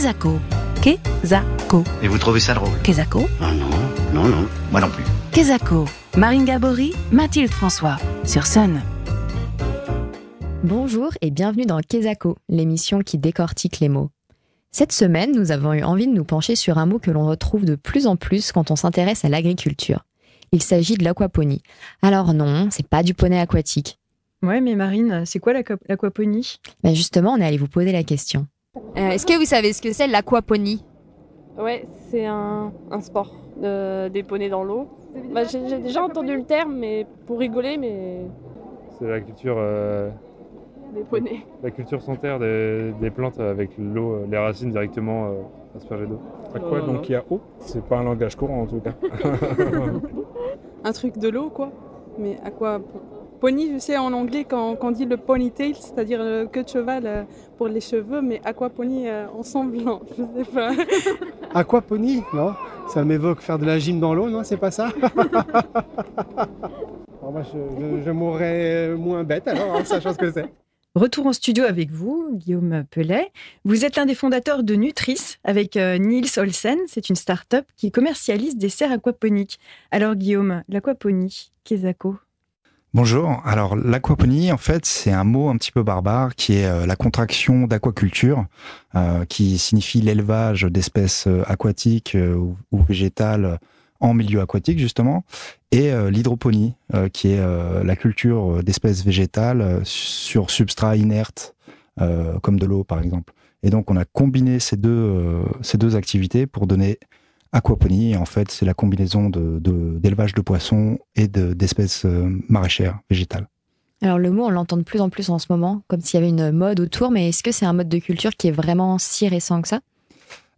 Kezako. Kezako. Et vous trouvez ça drôle Kezako. Ah non, non, non, moi non plus. Kezako. Marine Gabory, Mathilde François. Sur Sun. Bonjour et bienvenue dans Kezako, l'émission qui décortique les mots. Cette semaine, nous avons eu envie de nous pencher sur un mot que l'on retrouve de plus en plus quand on s'intéresse à l'agriculture. Il s'agit de l'aquaponie. Alors non, c'est pas du poney aquatique. Ouais, mais Marine, c'est quoi l'aquap- l'aquaponie? Ben justement, on est allé vous poser la question. Euh, Est-ce que vous savez ce que c'est l'aquaponie? Ouais, c'est un, un sport de, des poneys dans l'eau. Bah, j'ai déjà entendu le terme, mais pour rigoler, mais C'est la culture, euh, des poneys. la culture sans terre des, des plantes avec l'eau, euh, les racines directement euh, aspergées d'eau. Aqua, donc il y a eau? C'est pas un langage courant en tout cas. un truc de l'eau, quoi. Mais à quoi Pony, je sais en anglais quand, quand on dit le ponytail, c'est-à-dire euh, queue de cheval euh, pour les cheveux, mais aquaponie euh, ensemble, non, je sais pas. Aquaponie, non? Ça m'évoque faire de la gym dans l'eau, non? C'est pas ça? Alors moi, je, je- je mourrais moins bête alors, en sachant ce que c'est. Retour en studio avec vous, Guillaume Pellet. Vous êtes l'un des fondateurs de Nutris avec euh, Niels Olsen. C'est une start-up qui commercialise des serres aquaponiques. Alors Guillaume, l'aquaponie, qu'est-ce Bonjour. Alors l'aquaponie, en fait, c'est un mot un petit peu barbare qui est euh, la contraction d'aquaculture, euh, qui signifie l'élevage d'espèces euh, aquatiques ou, végétales en milieu aquatique justement, et l'hydroponie, qui est la culture d'espèces végétales sur substrat inerte, comme de l'eau par exemple. Et donc on a combiné ces deux ces deux activités pour donner aquaponie. En fait, c'est la combinaison de de- d'élevage de, poissons et de- d'espèces euh, maraîchères végétales. Alors le mot, on l'entend de plus en plus en ce moment, comme s'il y avait une mode autour, mais est-ce que c'est un mode de culture qui est vraiment si récent que ça?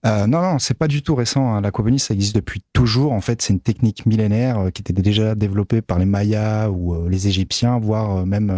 Euh, non, non, c'est pas du tout récent. hein. L'aquaponie, ça existe depuis toujours. En fait, c'est une technique millénaire euh, qui était déjà développée par les Mayas ou euh, les Égyptiens, voire même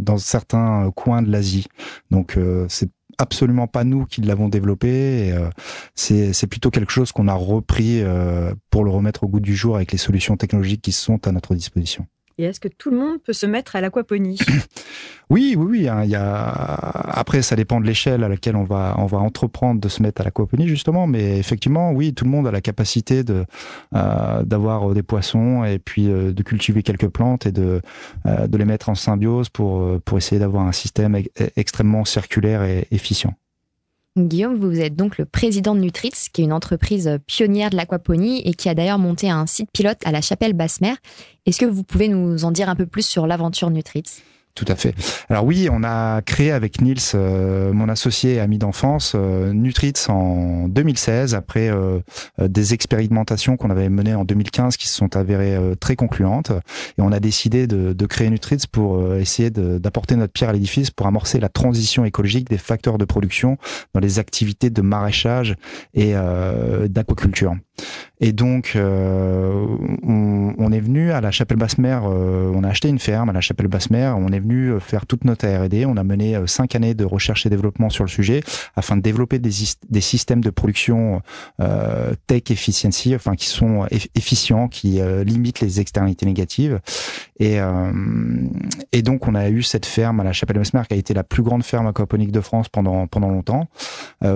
dans certains coins de l'Asie. Donc, c'est absolument pas nous qui l'avons développé. euh, c'est c'est plutôt quelque chose qu'on a repris euh, pour le remettre au goût du jour avec les solutions technologiques qui sont à notre disposition. Et est-ce que tout le monde peut se mettre à l'aquaponie Oui, oui, oui. hein. Après, ça dépend de l'échelle à laquelle on va, entreprendre de se mettre à l'aquaponie, justement. Mais effectivement, oui, tout le monde a la capacité euh, d'avoir des poissons et puis euh, de cultiver quelques plantes et de, euh, les mettre en symbiose pour, euh, essayer d'avoir un système extrêmement circulaire et efficient. Guillaume, vous êtes donc le président de Nutritz, qui est une entreprise pionnière de l'aquaponie et qui a d'ailleurs monté un site pilote à la Chapelle Basse-Mer. Est-ce que vous pouvez nous en dire un peu plus sur l'aventure Nutritz Tout à fait. Alors oui, on a créé avec Niels, euh, mon associé et ami d'enfance, euh, en 2016, après euh, euh, des expérimentations qu'on avait menées en 2015 qui se sont avérées euh, très concluantes. Et on a décidé de, de créer Nutritz pour essayer d'apporter notre pierre à l'édifice pour amorcer la transition écologique des facteurs de production dans les activités de maraîchage et d'aquaculture. Et donc, euh, on, est venu à la Chapelle Basse-Mer, euh, on a acheté une ferme à la Chapelle Basse-Mer, on est venu euh, faire toute notre R&D, on a mené euh, cinq années de recherche et développement sur le sujet afin de développer des, systèmes de production euh, tech efficiency, enfin qui sont eff- efficients, qui euh, limitent les externalités négatives. Et, et donc, on a eu cette ferme à la Chapelle Basse-Mer qui a été la plus grande ferme aquaponique de France pendant pendant longtemps,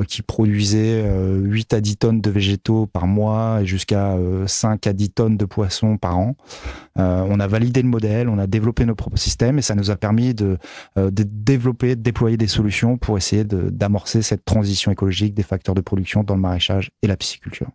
qui produisait euh, 8 à 10 tonnes de végétaux par mois jusqu'à euh, 5 à 10 tonnes de poissons par an. Euh, on a validé le modèle, on a développé nos propres systèmes et ça nous a permis de, euh, développer, de déployer des solutions pour essayer d'amorcer cette transition écologique des facteurs de production dans le maraîchage et la pisciculture.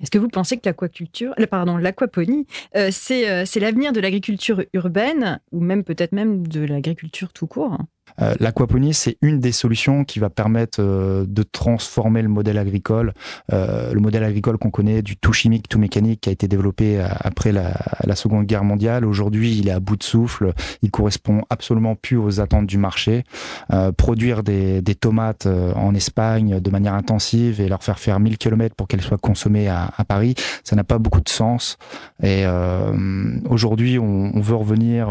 Est-ce que vous pensez que l'aquaculture, euh, pardon, l'aquaponie, euh, c'est euh, c'est l'avenir de l'agriculture urbaine ou même peut-être même de l'agriculture tout court? Euh, L'aquaponie, c'est une des solutions qui va permettre euh, de transformer le modèle agricole, euh, le modèle agricole qu'on connaît du tout chimique, tout mécanique, qui a été développé euh, après la, Seconde Guerre mondiale. Aujourd'hui, il est à bout de souffle. Il correspond absolument plus aux attentes du marché. Euh, produire des, des tomates en Espagne de manière intensive et leur faire faire 1000 km pour qu'elles soient consommées à, à Paris, ça n'a pas beaucoup de sens. Et aujourd'hui, on, on veut revenir.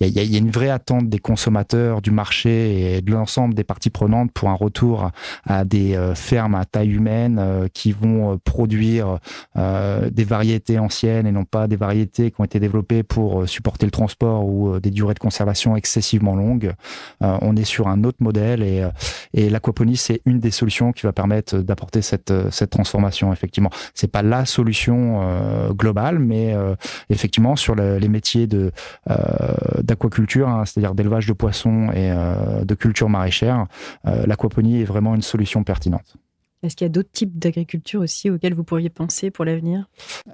Il y, a, y a une vraie attente des consommateurs, marché et de l'ensemble des parties prenantes pour un retour à des euh, fermes à taille humaine euh, qui vont euh, produire des variétés anciennes et non pas des variétés qui ont été développées pour supporter le transport ou des durées de conservation excessivement longues. On est sur un autre modèle et, et l'aquaponie c'est une des solutions qui va permettre d'apporter cette cette transformation. Effectivement, c'est pas la solution globale, mais effectivement sur les métiers de d'aquaculture, hein, c'est-à-dire d'élevage de poissons et de culture maraîchère, l'aquaponie est vraiment une solution pertinente. Est-ce qu'il y a d'autres types d'agriculture aussi auxquels vous pourriez penser pour l'avenir?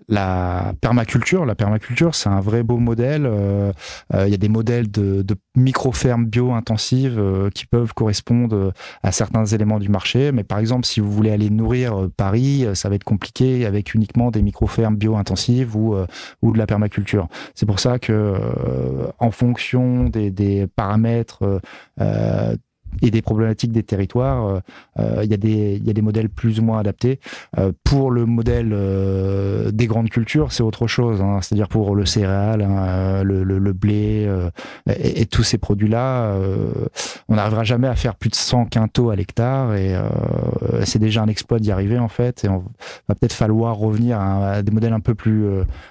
La permaculture, la permaculture, c'est un vrai beau modèle. Euh, euh, il y a des modèles de, de micro-fermes bio-intensives euh, qui peuvent correspondre à certains éléments du marché. Mais par exemple, si vous voulez aller nourrir Paris, ça va être compliqué avec uniquement des micro-fermes bio-intensives ou, ou de la permaculture. C'est pour ça que, en fonction des, des paramètres et des problématiques des territoires, euh, euh, il y, a des, y a des modèles plus ou moins adaptés. Euh, pour le modèle des grandes cultures, c'est autre chose. Hein, C'est-à-dire pour le céréal, hein, le, le, le, blé et, et, tous ces produits-là, on n'arrivera jamais à faire plus de 100 quintaux à l'hectare et c'est déjà un exploit d'y arriver en fait. Et on va peut-être falloir revenir à, à, des modèles un peu plus,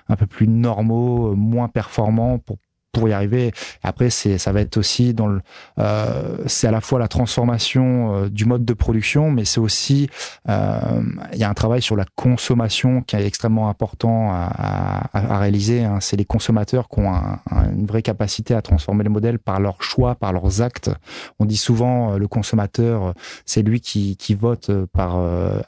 un peu plus normaux, moins performants pour pour y arriver. Après, c'est ça va être aussi dans le, euh, c'est à la fois la transformation euh, du mode de production, mais c'est aussi euh, il y a un travail sur la consommation qui est extrêmement important à, à, à réaliser. Hein. C'est les consommateurs qui ont un, une vraie capacité à transformer les modèles par leurs choix, par leurs actes. On dit souvent euh, le consommateur, c'est lui qui, qui vote par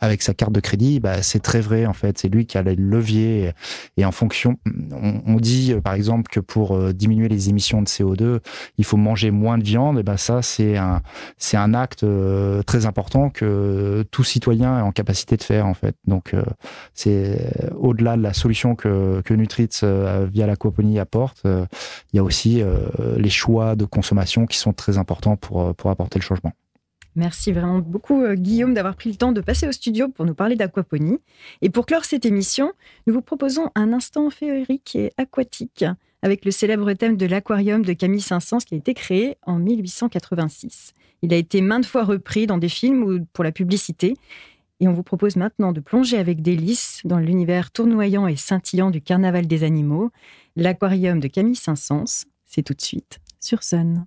avec sa carte de crédit. Bah, c'est très vrai en fait. C'est lui qui a les leviers et, en fonction. On, on dit par exemple que pour diminuer les émissions de CO2, il faut manger moins de viande. Et ben ça, c'est un c'est un acte euh, très important que tout citoyen est en capacité de faire en fait. Donc euh, c'est au-delà de la solution que que Nutritz euh, via la coponie apporte, il y a aussi les choix de consommation qui sont très importants pour pour apporter le changement. Merci vraiment beaucoup, Guillaume, d'avoir pris le temps de passer au studio pour nous parler d'aquaponie. Et pour clore cette émission, nous vous proposons un instant féerique et aquatique avec le célèbre thème de l'aquarium de Camille Saint-Saëns qui a été créé en 1886. Il a été maintes fois repris dans des films ou pour la publicité. Et on vous propose maintenant de plonger avec délice dans l'univers tournoyant et scintillant du carnaval des animaux. L'aquarium de Camille Saint-Saëns, c'est tout de suite sur Sun.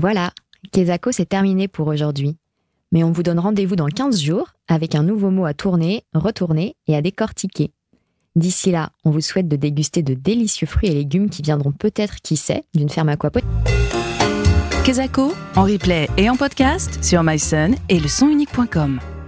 Voilà, Kesako, c'est terminé pour aujourd'hui. Mais on vous donne rendez-vous dans 15 jours avec un nouveau mot à tourner, retourner et à décortiquer. D'ici là, on vous souhaite de déguster de délicieux fruits et légumes qui viendront peut-être, qui sait, d'une ferme aquaponique. Kesako, en replay et en podcast sur myson et le.